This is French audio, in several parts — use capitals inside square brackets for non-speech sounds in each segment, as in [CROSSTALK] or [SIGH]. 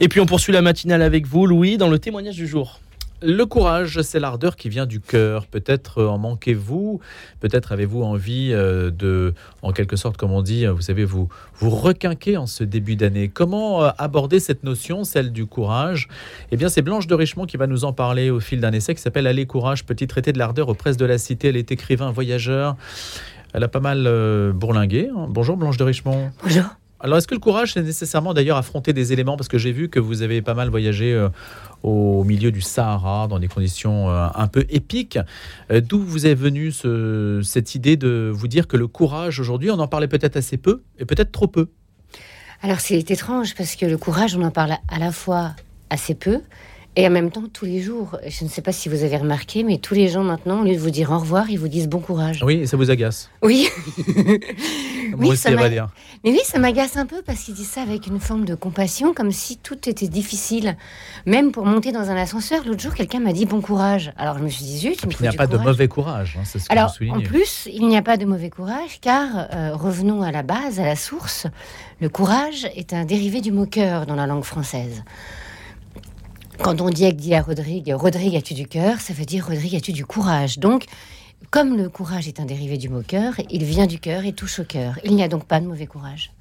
Et puis on poursuit la matinale avec vous, Louis, dans le témoignage du jour. Le courage, c'est l'ardeur qui vient du cœur. Peut-être en manquez-vous, peut-être avez-vous envie euh, de, en quelque sorte, comme on dit, vous savez, vous, vous requinquer en ce début d'année. Comment euh, aborder cette notion, celle du courage? Eh bien, c'est Blanche de Richemont qui va nous en parler au fil d'un essai qui s'appelle Allez courage, petit traité de l'ardeur aux presses de la cité? Elle est écrivain, voyageur. Elle a pas mal euh, bourlingué. Hein. Bonjour Blanche de Richemont. Bonjour. Alors, est-ce que le courage, c'est nécessairement d'ailleurs affronter des éléments? Parce que j'ai vu que vous avez pas mal voyagé euh, au milieu du Sahara, dans des conditions euh, un peu épiques. Euh, d'où vous est venue cette idée de vous dire que le courage, aujourd'hui, on en parlait peut-être assez peu et peut-être trop peu? Alors, c'est étrange parce que le courage, on en parle à la fois assez peu et en même temps, tous les jours, je ne sais pas si vous avez remarqué, mais tous les gens maintenant, au lieu de vous dire au revoir, ils vous disent bon courage. Oui, ça vous agace. Oui. [LAUGHS] oui, ça dire. Mais oui, ça m'agace un peu parce qu'ils disent ça avec une forme de compassion, comme si tout était difficile. Même pour monter dans un ascenseur, l'autre jour, quelqu'un m'a dit bon courage. Alors je me suis dit zut, il n'y a pas de mauvais courage. Hein, ce Alors en plus, il n'y a pas de mauvais courage, car euh, revenons à la base, à la source. Le courage est un dérivé du mot cœur dans la langue française. Quand on dit, à Rodrigue, Rodrigue, as-tu du cœur? Ça veut dire Rodrigue, as-tu du courage? Donc, comme le courage est un dérivé du mot cœur, il vient du cœur et touche au cœur. Il n'y a donc pas de mauvais courage.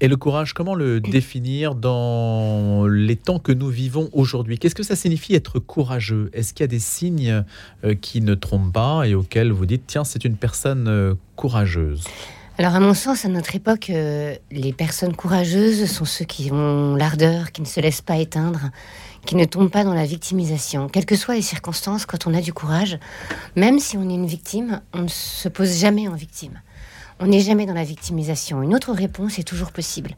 Et le courage, comment le définir dans les temps que nous vivons aujourd'hui? Qu'est-ce que ça signifie être courageux? Est-ce qu'il y a des signes euh, qui ne trompent pas et auxquels vous dites, tiens, c'est une personne euh, courageuse? Alors, à mon sens, à notre époque, euh, les personnes courageuses sont ceux qui ont l'ardeur, qui ne se laissent pas éteindre, qui ne tombent pas dans la victimisation. Quelles que soient les circonstances, quand on a du courage, même si on est une victime, on ne se pose jamais en victime. On n'est jamais dans la victimisation. Une autre réponse est toujours possible.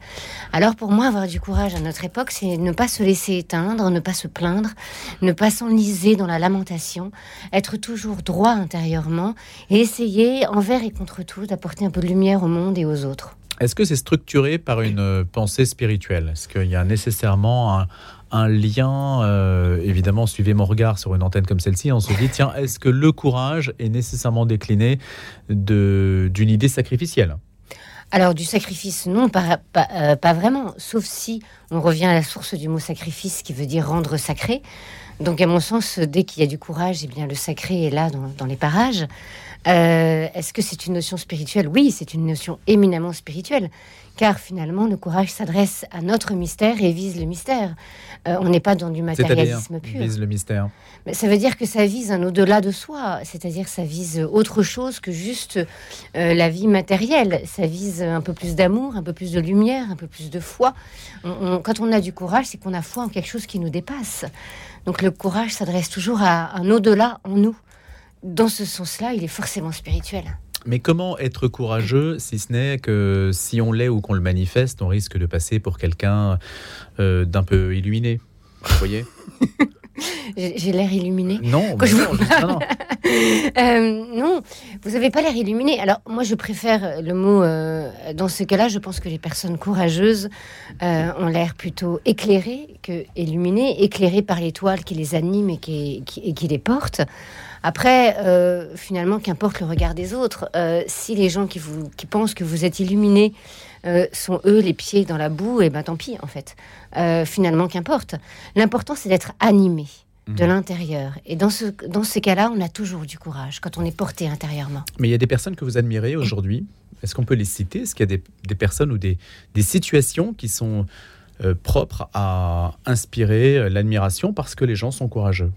Alors pour moi, avoir du courage à notre époque, c'est ne pas se laisser éteindre, ne pas se plaindre, ne pas s'enliser dans la lamentation, être toujours droit intérieurement et essayer, envers et contre tout, d'apporter un peu de lumière au monde et aux autres. Est-ce que c'est structuré par une pensée spirituelle? Est-ce qu'il y a nécessairement un, un lien, euh, évidemment, suivez mon regard sur une antenne comme celle-ci, on se dit, tiens, est-ce que le courage est nécessairement décliné d'une idée sacrificielle? Alors du sacrifice, non, pas, euh, pas, vraiment, sauf si on revient à la source du mot sacrifice qui veut dire rendre sacré. Donc à mon sens, dès qu'il y a du courage, eh bien le sacré est là dans, les parages. Euh, est-ce que c'est une notion spirituelle? Oui, c'est une notion éminemment spirituelle car finalement le courage s'adresse à notre mystère et vise le mystère. Euh, on n'est pas dans du matérialisme pur. Vise le mystère. Mais ça veut dire que ça vise un au-delà de soi, c'est-à-dire ça vise autre chose que juste euh, la vie matérielle. Ça vise un peu plus d'amour, un peu plus de lumière, un peu plus de foi. quand on a du courage, c'est qu'on a foi en quelque chose qui nous dépasse. Donc le courage s'adresse toujours à un au-delà en nous. Dans ce sens-là, il est forcément spirituel. Mais comment être courageux si ce n'est que si on l'est ou qu'on le manifeste, on risque de passer pour quelqu'un euh, d'un peu illuminé Vous voyez? J'ai l'air illuminé Non, je... non, [LAUGHS] euh, non. vous n'avez pas l'air illuminé. Alors moi, je préfère le mot. Euh, dans ce cas-là, je pense que les personnes courageuses ont l'air plutôt éclairées que illuminées, éclairées par l'étoile qui les anime et qui, et qui les porte. Après, euh, finalement, qu'importe le regard des autres, euh, si les gens qui, vous, qui pensent que vous êtes illuminés euh, sont eux les pieds dans la boue, et eh ben tant pis en fait. finalement, qu'importe. L'important, c'est d'être animé de mhm. l'intérieur. Et dans, ce, dans ces cas-là, on a toujours du courage quand on est porté intérieurement. Mais il y a des personnes que vous admirez aujourd'hui. Est-ce qu'on peut les citer? Est-ce qu'il y a des, des, personnes ou des, des situations qui sont propres à inspirer l'admiration parce que les gens sont courageux?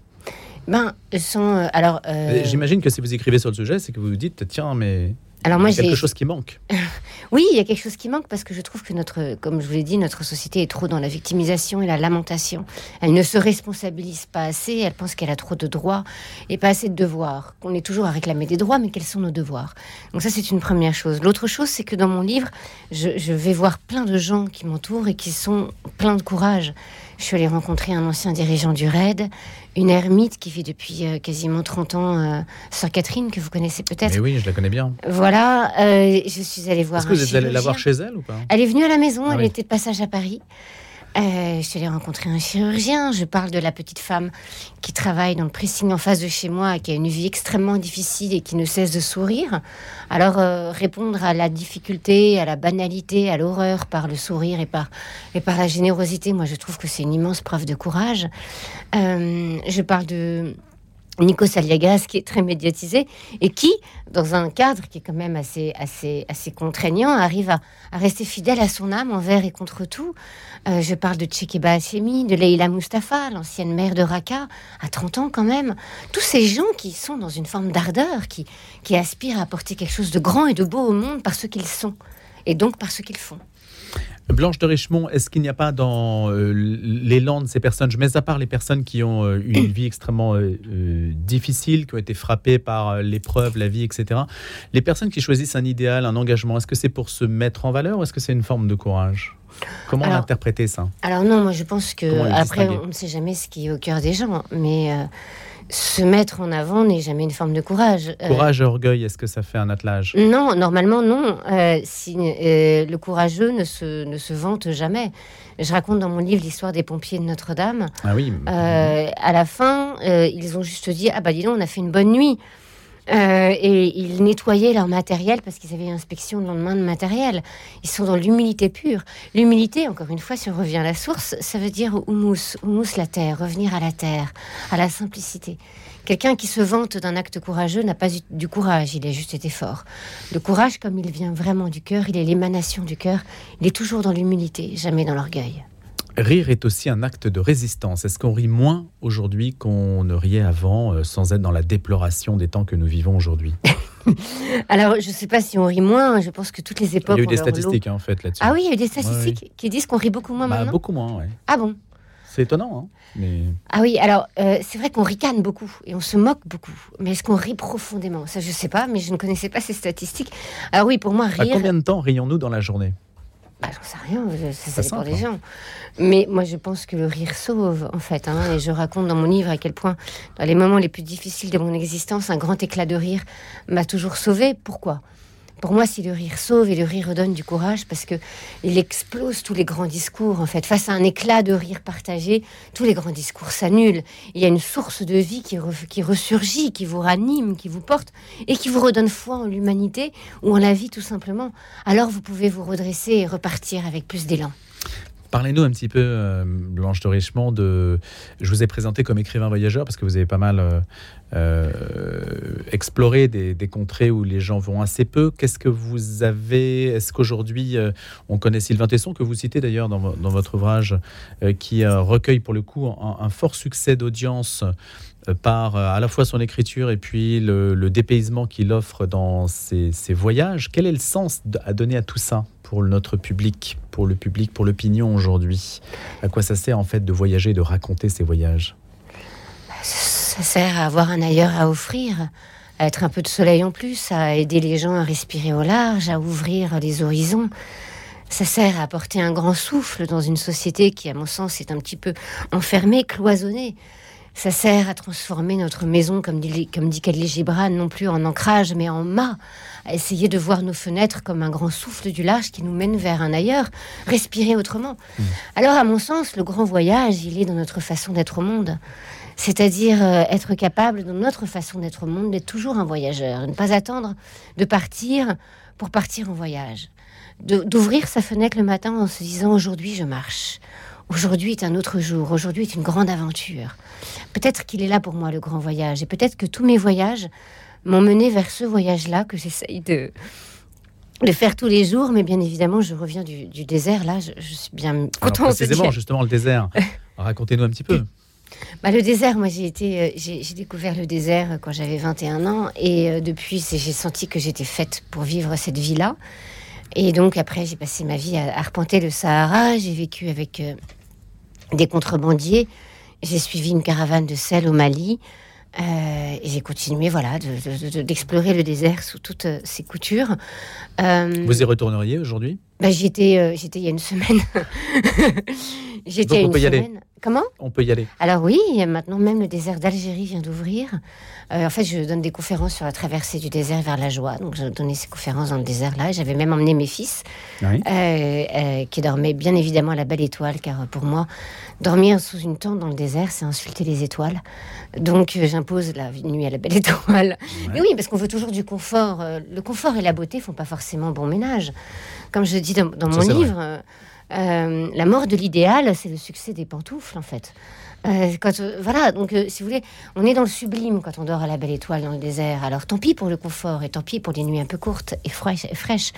Ben, sont. Euh, alors. Euh, j'imagine que si vous écrivez sur le sujet, c'est que vous vous dites tiens, mais. Alors moi, il y a quelque chose qui manque. [LAUGHS] oui, il y a quelque chose qui manque parce que je trouve que notre, comme je vous l'ai dit, notre société est trop dans la victimisation et la lamentation. Elle ne se responsabilise pas assez. Elle pense qu'elle a trop de droits et pas assez de devoirs. Qu'on est toujours à réclamer des droits, mais quels sont nos devoirs? Donc ça, c'est une première chose. L'autre chose, c'est que dans mon livre, je, je vais voir plein de gens qui m'entourent et qui sont pleins de courage. Je suis allée rencontrer un ancien dirigeant du RAID, une ermite qui vit depuis euh, quasiment 30 ans, euh, Sœur Catherine, que vous connaissez peut-être. Mais oui, je la connais bien. Voilà, euh, je suis allée voir. Est-ce que vous êtes allée la voir chez elle ou pas? Elle est venue à la maison, ah elle était de passage à Paris. Euh, je suis allée rencontrer un chirurgien. Je parle de la petite femme qui travaille dans le pressing en face de chez moi, qui a une vie extrêmement difficile et qui ne cesse de sourire. Alors, euh, répondre à la difficulté, à la banalité, à l'horreur par le sourire et par, et par la générosité, moi, je trouve que c'est une immense preuve de courage. Euh, je parle de Nico Saliagas, qui est très médiatisé et qui, dans un cadre qui est quand même assez, assez, assez contraignant, arrive à, rester fidèle à son âme envers et contre tout. Euh, je parle de Tchekeba Assemi, de Leila Mustafa, l'ancienne mère de Raqqa, à 30 ans quand même. Tous ces gens qui sont dans une forme d'ardeur, qui, qui aspirent à apporter quelque chose de grand et de beau au monde par ce qu'ils sont, et donc par ce qu'ils font. Blanche de Richemont, est-ce qu'il n'y a pas dans euh, l'élan de ces personnes, je mets à part les personnes qui ont eu une vie extrêmement euh, euh, difficile, qui ont été frappées par l'épreuve, la vie, etc., les personnes qui choisissent un idéal, un engagement, est-ce que c'est pour se mettre en valeur ou est-ce que c'est une forme de courage? Comment interpréter ça? Alors non, moi je pense que après on ne sait jamais ce qui est au cœur des gens, mais se mettre en avant n'est jamais une forme de courage. Euh, courage et orgueil, est-ce que ça fait un attelage? Non, normalement non. Euh, si, euh, le courageux ne se, ne se vante jamais. Je raconte dans mon livre l'histoire des pompiers de Notre-Dame. Ah oui. à la fin, ils ont juste dit Ah bah dis donc, on a fait une bonne nuit. Euh, et ils nettoyaient leur matériel parce qu'ils avaient inspection le lendemain de matériel. Ils sont dans l'humilité pure. L'humilité, encore une fois, si on revient à la source, ça veut dire humus, humus la terre, revenir à la terre, à la simplicité. Quelqu'un qui se vante d'un acte courageux n'a pas eu du courage, il a juste été fort. Le courage, comme il vient vraiment du cœur, il est l'émanation du cœur, il est toujours dans l'humilité, jamais dans l'orgueil. Rire est aussi un acte de résistance. Est-ce qu'on rit moins aujourd'hui qu'on ne riait avant, euh, sans être dans la déploration des temps que nous vivons aujourd'hui? [LAUGHS] Alors, je ne sais pas si on rit moins. Je pense que toutes les époques. Il y a eu des statistiques hein, en fait là-dessus. Ah oui, il y a eu des statistiques qui disent qu'on rit beaucoup moins bah, maintenant. Beaucoup moins, oui. Ah bon? C'est étonnant, hein mais... Ah oui, alors euh, c'est vrai qu'on ricane beaucoup et on se moque beaucoup. Mais est-ce qu'on rit profondément? Ça, je ne sais pas, mais je ne connaissais pas ces statistiques. Alors oui, pour moi, rire... À combien de temps rions-nous dans la journée? Bah, j'en sais rien, ça dépend des gens. Mais moi, je pense que le rire sauve, en fait. Hein, et je raconte dans mon livre à quel point, dans les moments les plus difficiles de mon existence, un grand éclat de rire m'a toujours sauvé. Pourquoi? Pour moi, si le rire sauve et le rire redonne du courage, parce que il explose tous les grands discours. En fait, face à un éclat de rire partagé, tous les grands discours s'annulent. Il y a une source de vie qui, qui ressurgit, qui vous ranime, qui vous porte et qui vous redonne foi en l'humanité ou en la vie tout simplement. Alors vous pouvez vous redresser et repartir avec plus d'élan. Parlez-nous un petit peu, euh, Blanche de Richemont, je vous ai présenté comme écrivain voyageur parce que vous avez pas mal euh, euh, exploré des, contrées où les gens vont assez peu. Qu'est-ce que vous avez Est-ce qu'aujourd'hui, on connaît Sylvain Tesson, que vous citez d'ailleurs dans, votre ouvrage, qui recueille pour le coup un, fort succès d'audience par à la fois son écriture et puis le, dépaysement qu'il offre dans ses, ses, voyages. Quel est le sens à donner à tout ça pour notre public, pour le public, pour l'opinion aujourd'hui? À quoi ça sert en fait de voyager, de raconter ces voyages? Ça sert à avoir un ailleurs à offrir, à être un peu de soleil en plus, à aider les gens à respirer au large, à ouvrir les horizons. Ça sert à apporter un grand souffle dans une société qui, à mon sens, est un petit peu enfermée, cloisonnée. Ça sert à transformer notre maison, comme dit, comme dit Gibran, non plus en ancrage, mais en mât, à essayer de voir nos fenêtres comme un grand souffle du large qui nous mène vers un ailleurs, respirer autrement. Hmm. Alors, à mon sens, le grand voyage, il est dans notre façon d'être au monde. C'est-à-dire euh, être capable, dans notre façon d'être au monde, d'être toujours un voyageur, de ne pas attendre de partir pour partir en voyage. D'ouvrir sa fenêtre le matin en se disant aujourd'hui je marche, Aujourd'hui est un autre jour, aujourd'hui est une grande aventure. Peut-être qu'il est là pour moi le grand voyage, et peut-être que tous mes voyages m'ont mené vers ce voyage-là que j'essaye de, de faire tous les jours, mais bien évidemment, je reviens du, désert, là, je, suis bien contente. précisément, justement, le désert. [LAUGHS] Racontez-nous un petit peu. Bah, le désert, moi j'ai été, euh, j'ai découvert le désert quand j'avais 21 ans et euh, depuis j'ai senti que j'étais faite pour vivre cette vie-là. Et donc après j'ai passé ma vie à arpenter le Sahara, j'ai vécu avec euh, des contrebandiers. J'ai suivi une caravane de sel au Mali. Euh, et j'ai continué voilà, d'explorer le désert sous toutes euh, ses coutures. Euh, Vous y retourneriez aujourd'hui? bah, J'y étais, il y a une semaine. [LAUGHS] J'étais une peut y aller. semaine. Comment? On peut y aller. Alors oui, maintenant même le désert d'Algérie vient d'ouvrir. Euh, en fait, je donne des conférences sur la traversée du désert vers la joie. Donc, j'ai donné ces conférences dans le désert là. J'avais même emmené mes fils, Oui. euh, euh, qui dormaient bien évidemment à la belle étoile, car pour moi, dormir sous une tente dans le désert, c'est insulter les étoiles. Donc, j'impose la nuit à la belle [LAUGHS] étoile. Mais oui, parce qu'on veut toujours du confort. Le confort et la beauté font pas forcément bon ménage. Comme je dis dans, dans Ça, mon vrai. Euh, la mort de l'idéal, c'est le succès des pantoufles, en fait. Euh, quand, euh, voilà, donc si vous voulez, on est dans le sublime quand on dort à la belle étoile dans le désert. Alors tant pis pour le confort et tant pis pour les nuits un peu courtes et fraîches.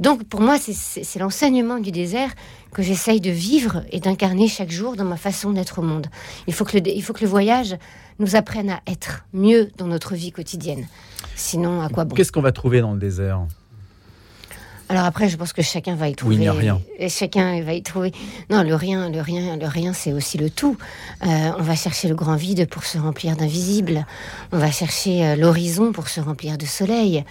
Donc pour moi, c'est- l'enseignement du désert que j'essaye de vivre et d'incarner chaque jour dans ma façon d'être au monde. Il faut, que le, il faut que le voyage nous apprenne à être mieux dans notre vie quotidienne. Sinon, à quoi bon? Qu'est-ce qu'on va trouver dans le désert? Alors après, je pense que chacun va y trouver. il n'y a rien. Et chacun va y trouver. Non, le rien, le rien, le rien, c'est aussi le tout. Euh, on va chercher le grand vide pour se remplir d'invisible. On va chercher euh, l'horizon pour se remplir de soleil.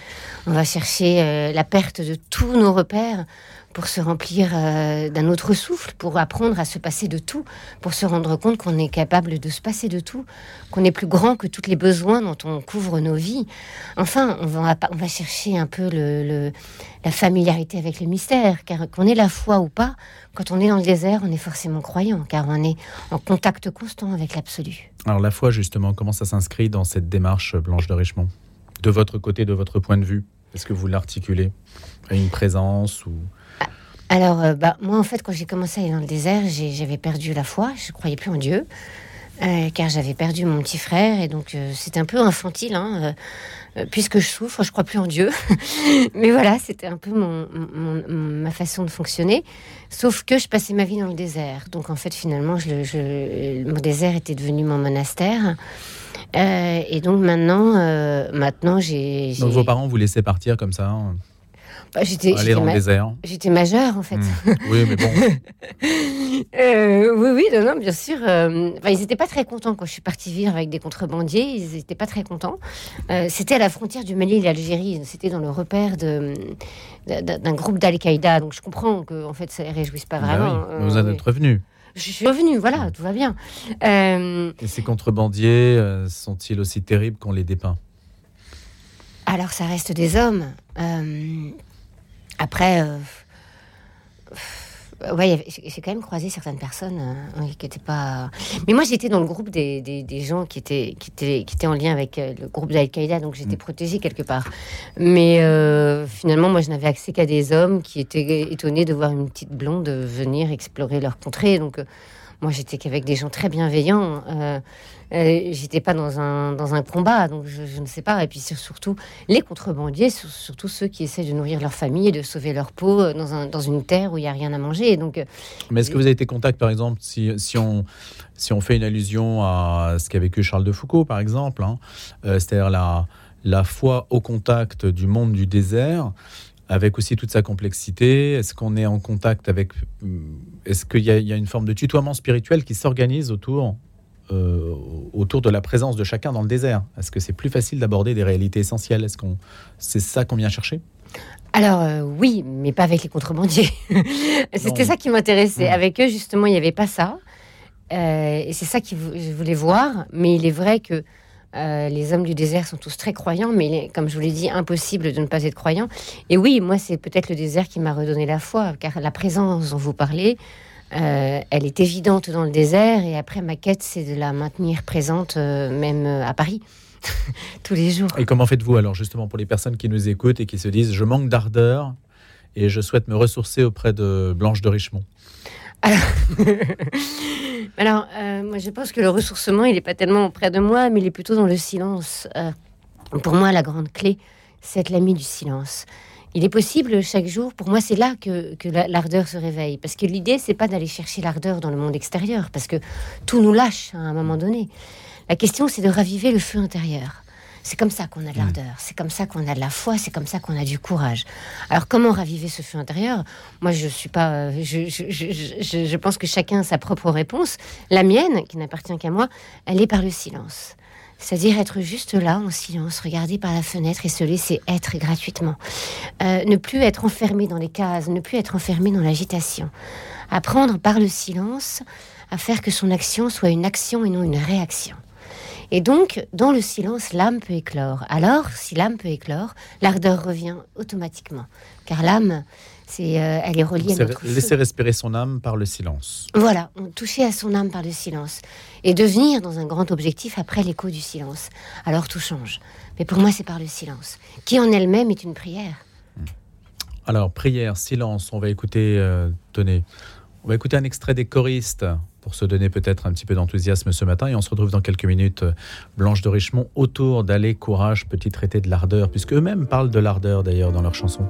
On va chercher euh, la perte de tous nos repères pour se remplir euh, d'un autre souffle, pour apprendre à se passer de tout, pour se rendre compte qu'on est capable de se passer de tout, qu'on est plus grand que tous les besoins dont on couvre nos vies. Enfin, on va, chercher un peu la familiarité avec le mystère, car qu'on ait la foi ou pas, quand on est dans le désert, on est forcément croyant, car on est en contact constant avec l'absolu. Alors la foi, justement, comment ça s'inscrit dans cette démarche euh, Blanche de Richemont? De votre côté, de votre point de vue Est-ce que vous l'articulez? À une présence ou Alors, euh, bah, moi, en fait, quand j'ai commencé à aller dans le désert, j'avais perdu la foi, je croyais plus en Dieu, euh, car j'avais perdu mon petit frère, et donc euh, c'était un peu infantile, hein, euh, puisque je souffre, je crois plus en Dieu. [LAUGHS] Mais voilà, c'était un peu mon, mon- mon- ma façon de fonctionner, sauf que je passais ma vie dans le désert. Donc, en fait, finalement, je, le- je- mon désert était devenu mon monastère. Et donc maintenant, maintenant j'ai, j'ai- Donc vos parents vous laissaient partir comme ça, hein, bah, j'étais, aller j'étais dans le ma- désert j'étais majeure en fait. Hmm. Oui, mais bon, [LAUGHS] Euh, oui, oui, non, non, bien sûr. euh, enfin, ils n'étaient pas très contents quand je suis partie vivre avec des contrebandiers. Ils n'étaient pas très contents. Euh, c'était à la frontière du Mali et de l'Algérie. C'était dans le repère de- d'un groupe d'Al-Qaïda. Donc je comprends que en fait, ça les réjouisse pas bah vraiment. oui, vous en êtes revenu. Je suis revenue, voilà, tout va bien. Euh, Et ces contrebandiers euh, sont-ils aussi terribles qu'on les dépeint? Alors, ça reste des hommes. Euh, après, euh, ouais, j'ai quand même croisé certaines personnes euh, qui n'étaient pas. Mais moi, j'étais dans le groupe des, des, des gens qui étaient, qui, étaient, qui étaient en lien avec euh, le groupe d'Al-Qaïda, donc j'étais Mm. protégée quelque part. Mais euh, finalement, moi, je n'avais accès qu'à des hommes qui étaient étonnés de voir une petite blonde venir explorer leur contrée. Donc, euh, moi, j'étais qu'avec des gens très bienveillants. Euh, euh, j'étais pas dans un, dans un combat, donc je, ne sais pas. Et puis sur- surtout, les contrebandiers, sur- surtout ceux qui essaient de nourrir leur famille et de sauver leur peau euh, dans, un, dans une terre où il n'y a rien à manger. Donc, euh, Mais est-ce que vous avez été contact, par exemple, si, si, on, si on fait une allusion à ce qu'a vécu Charles de Foucault, par exemple, hein, c'est-à-dire la, la foi au contact du monde du désert, avec aussi toute sa complexité Est-ce qu'on est en contact avec... euh, Est-ce qu'il y, a- il y a une forme de tutoiement spirituel qui s'organise autour, euh, autour de la présence de chacun dans le désert? Est-ce que c'est plus facile d'aborder des réalités essentielles? Est-ce qu'on c'est ça qu'on vient chercher? Alors euh, oui, mais pas avec les contrebandiers. [LAUGHS] C'était ça qui m'intéressait. Mm. Avec eux, justement, il n'y avait pas ça. Euh, et c'est ça que je voulais voir. Mais il est vrai que euh, les hommes du désert sont tous très croyants, mais il est, comme je vous l'ai dit, impossible de ne pas être croyant. Et oui, moi, c'est peut-être le désert qui m'a redonné la foi, car la présence dont vous parlez, euh, elle est évidente dans le désert. Et après, ma quête, c'est de la maintenir présente, euh, même à Paris, [LAUGHS] tous les jours. Et comment faites-vous alors justement pour les personnes qui nous écoutent et qui se disent je manque d'ardeur et je souhaite me ressourcer auprès de Blanche de Richemont? Alors, [LAUGHS] [LAUGHS] euh, moi, je pense que le ressourcement, il n'est pas tellement auprès de moi, mais il est plutôt dans le silence. Euh, pour moi, la grande clé, c'est être l'ami du silence. Il est possible chaque jour, pour moi, c'est là que, que la- l'ardeur se réveille. Parce que l'idée, c'est pas d'aller chercher l'ardeur dans le monde extérieur, parce que tout nous lâche à un moment donné. La question, c'est de raviver le feu intérieur. C'est comme ça qu'on a de l'ardeur, c'est comme ça qu'on a de la foi, c'est comme ça qu'on a du courage. Alors comment raviver ce feu intérieur? Moi, je suis pas, euh, je, je, je, je- je pense que chacun a sa propre réponse. La mienne, qui n'appartient qu'à moi, elle est par le silence. C'est-à-dire être juste là, en silence, regarder par la fenêtre et se laisser être gratuitement. Euh, ne plus être enfermé dans les cases, ne plus être enfermé dans l'agitation. apprendre par le silence à faire que son action soit une action et non une réaction. Et donc, dans le silence, l'âme peut éclore. Alors, si l'âme peut éclore, l'ardeur revient automatiquement. Car l'âme, c'est, euh, elle est reliée à notre Laisser respirer son âme par le silence. Voilà, toucher à son âme par le silence. Et devenir dans un grand objectif après l'écho du silence. Alors tout change. Mais pour moi, c'est par le silence, qui en elle-même est une prière. Alors, prière, silence, on va écouter, euh, tenez, on va écouter un extrait des choristes pour se donner peut-être un petit peu d'enthousiasme ce matin. Et on se retrouve dans quelques minutes, Blanche de Richemont, autour d'Aller, Courage, petit traité de l'ardeur, puisque eux-mêmes parlent de l'ardeur d'ailleurs dans leur chanson.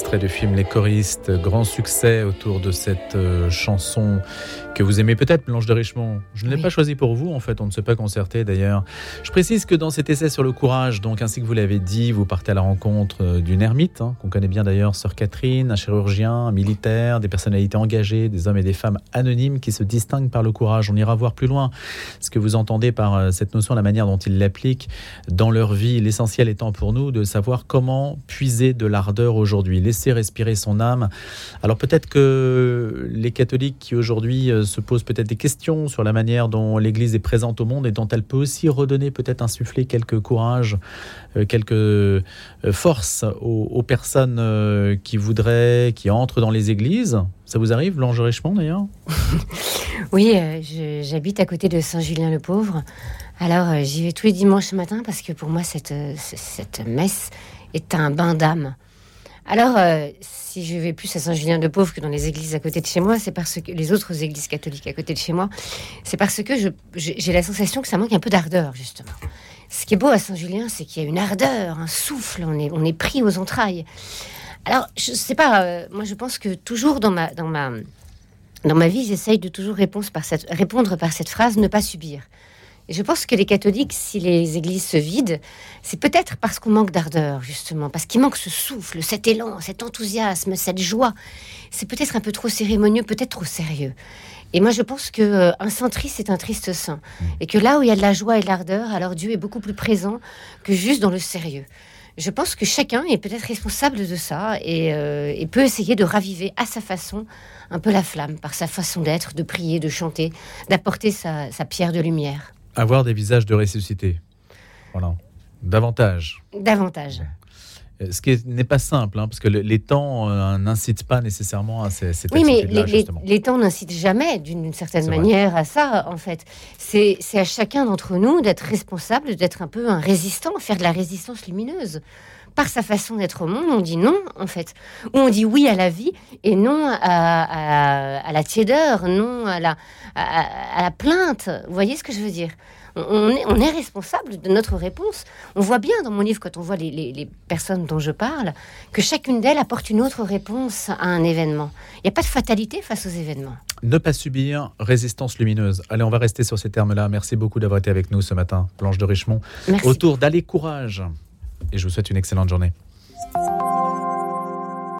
Extrait du film Les choristes, grand succès autour de cette euh, chanson que vous aimez peut-être, Blanche de Richemont. Je ne l'ai pas choisi pour vous, en fait, on ne s'est pas concerté d'ailleurs. Je précise que dans cet essai sur le courage, donc ainsi que vous l'avez dit, vous partez à la rencontre euh, d'une ermite, hein, qu'on connaît bien d'ailleurs, Sœur Catherine, un chirurgien, un militaire, des personnalités engagées, des hommes et des femmes anonymes qui se distinguent par le courage. On ira voir plus loin ce que vous entendez par euh, cette notion, la manière dont ils l'appliquent dans leur vie. L'essentiel étant pour nous de savoir comment puiser de l'ardeur aujourd'hui, laisser respirer son âme. Alors peut-être que les catholiques qui aujourd'hui euh, se pose peut-être des questions sur la manière dont l'Église est présente au monde et dont elle peut aussi redonner, peut-être insuffler quelques courage, euh, quelques euh, forces aux, personnes euh, qui voudraient, qui entrent dans les églises. Ça vous arrive, Blanche Richemont d'ailleurs? [LAUGHS] Oui, j'habite à côté de Saint-Julien-le-Pauvre. Alors j'y vais tous les dimanches matin parce que pour moi cette, cette messe est un bain d'âme. Alors, euh, si je vais plus à Saint-Julien-de-Pauvre que dans les églises à côté de chez moi, c'est parce que les autres églises catholiques à côté de chez moi, c'est parce que j'ai la sensation que ça manque un peu d'ardeur, justement. Ce qui est beau à Saint-Julien, c'est qu'il y a une ardeur, un souffle, on est, on est pris aux entrailles. Alors, je sais pas, euh, moi je pense que toujours dans ma, dans ma, dans ma vie, j'essaye de toujours par, cette, répondre par cette phrase ne pas subir. Et je pense que les catholiques, si les églises se vident, c'est peut-être parce qu'on manque d'ardeur, justement, parce qu'il manque ce souffle, cet élan, cet enthousiasme, cette joie. C'est peut-être un peu trop cérémonieux, peut-être trop sérieux. Et moi, je pense que euh, saint triste, c'est un triste saint. Et que là où il y a de la joie et de l'ardeur, alors Dieu est beaucoup plus présent que juste dans le sérieux. Je pense que chacun est peut-être responsable de ça et, euh, peut essayer de raviver à sa façon un peu la flamme, par sa façon d'être, de prier, de chanter, d'apporter sa pierre de lumière. Avoir des visages de ressuscité. Voilà. Davantage. Davantage. Euh, ce qui n'est pas simple, hein, parce que les temps euh, n'incitent pas nécessairement à ces, Oui, mais les, temps n'incitent jamais, d'une certaine manière, à ça, en fait. C'est à chacun d'entre nous d'être responsable, d'être un peu un résistant, faire de la résistance lumineuse. Par sa façon d'être au monde, on dit non, en fait. Ou on dit oui à la vie et non à, la tiédeur, non à la, à, la plainte. Vous voyez ce que je veux dire? On est, responsable de notre réponse. On voit bien dans mon livre, quand on voit les, personnes dont je parle, que chacune d'elles apporte une autre réponse à un événement. Il n'y a pas de fatalité face aux événements. Ne pas subir, résistance lumineuse. Allez, on va rester sur ces termes-là. Merci beaucoup d'avoir été avec nous ce matin, Blanche de Richemont, autour d'Aller Courage et je vous souhaite une excellente journée.